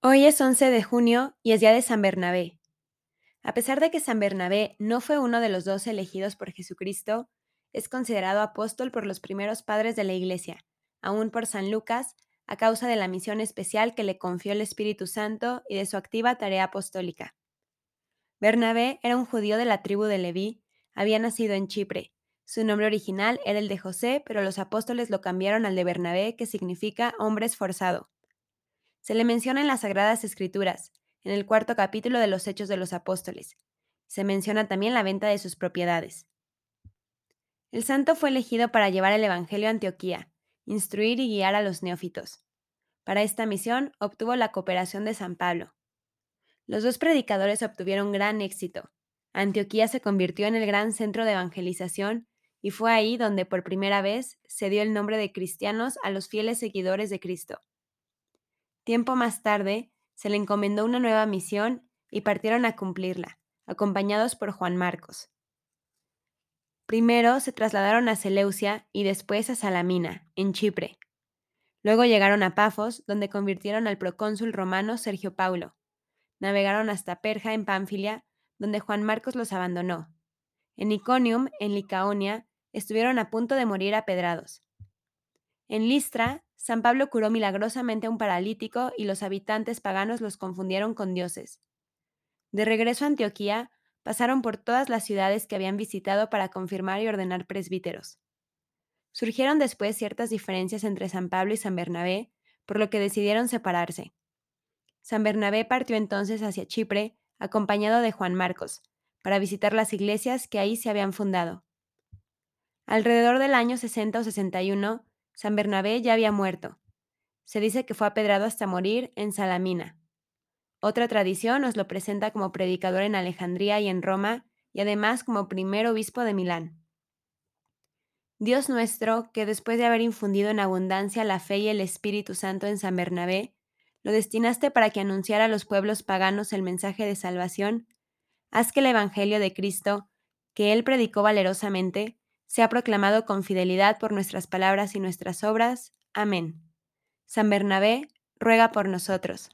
Hoy es 11 de junio y es día de San Bernabé. A pesar de que San Bernabé no fue uno de los dos elegidos por Jesucristo, es considerado apóstol por los primeros padres de la Iglesia, aún por San Lucas, a causa de la misión especial que le confió el Espíritu Santo y de su activa tarea apostólica. Bernabé era un judío de la tribu de Leví, había nacido en Chipre. Su nombre original era el de José, pero los apóstoles lo cambiaron al de Bernabé, que significa hombre esforzado. Se le menciona en las Sagradas Escrituras, en el cuarto capítulo de los Hechos de los Apóstoles. Se menciona también la venta de sus propiedades. El santo fue elegido para llevar el Evangelio a Antioquía, instruir y guiar a los neófitos. Para esta misión obtuvo la cooperación de San Pablo. Los dos predicadores obtuvieron gran éxito. Antioquía se convirtió en el gran centro de evangelización y fue ahí donde por primera vez se dio el nombre de cristianos a los fieles seguidores de Cristo. Tiempo más tarde, se le encomendó una nueva misión y partieron a cumplirla, acompañados por Juan Marcos. Primero se trasladaron a Seleucia y después a Salamina, en Chipre. Luego llegaron a Pafos, donde convirtieron al procónsul romano Sergio Paulo. Navegaron hasta Perja, en Pánfilia, donde Juan Marcos los abandonó. En Iconium, en Licaonia, estuvieron a punto de morir apedrados. En Listra, San Pablo curó milagrosamente a un paralítico y los habitantes paganos los confundieron con dioses. De regreso a Antioquía, pasaron por todas las ciudades que habían visitado para confirmar y ordenar presbíteros. Surgieron después ciertas diferencias entre San Pablo y San Bernabé, por lo que decidieron separarse. San Bernabé partió entonces hacia Chipre, acompañado de Juan Marcos, para visitar las iglesias que ahí se habían fundado. Alrededor del año 60 o 61, San Bernabé ya había muerto. Se dice que fue apedrado hasta morir en Salamina. Otra tradición nos lo presenta como predicador en Alejandría y en Roma, y además como primer obispo de Milán. Dios nuestro, que después de haber infundido en abundancia la fe y el Espíritu Santo en San Bernabé, lo destinaste para que anunciara a los pueblos paganos el mensaje de salvación, haz que el Evangelio de Cristo, que él predicó valerosamente, sea proclamado con fidelidad por nuestras palabras y nuestras obras. Amén. San Bernabé, ruega por nosotros.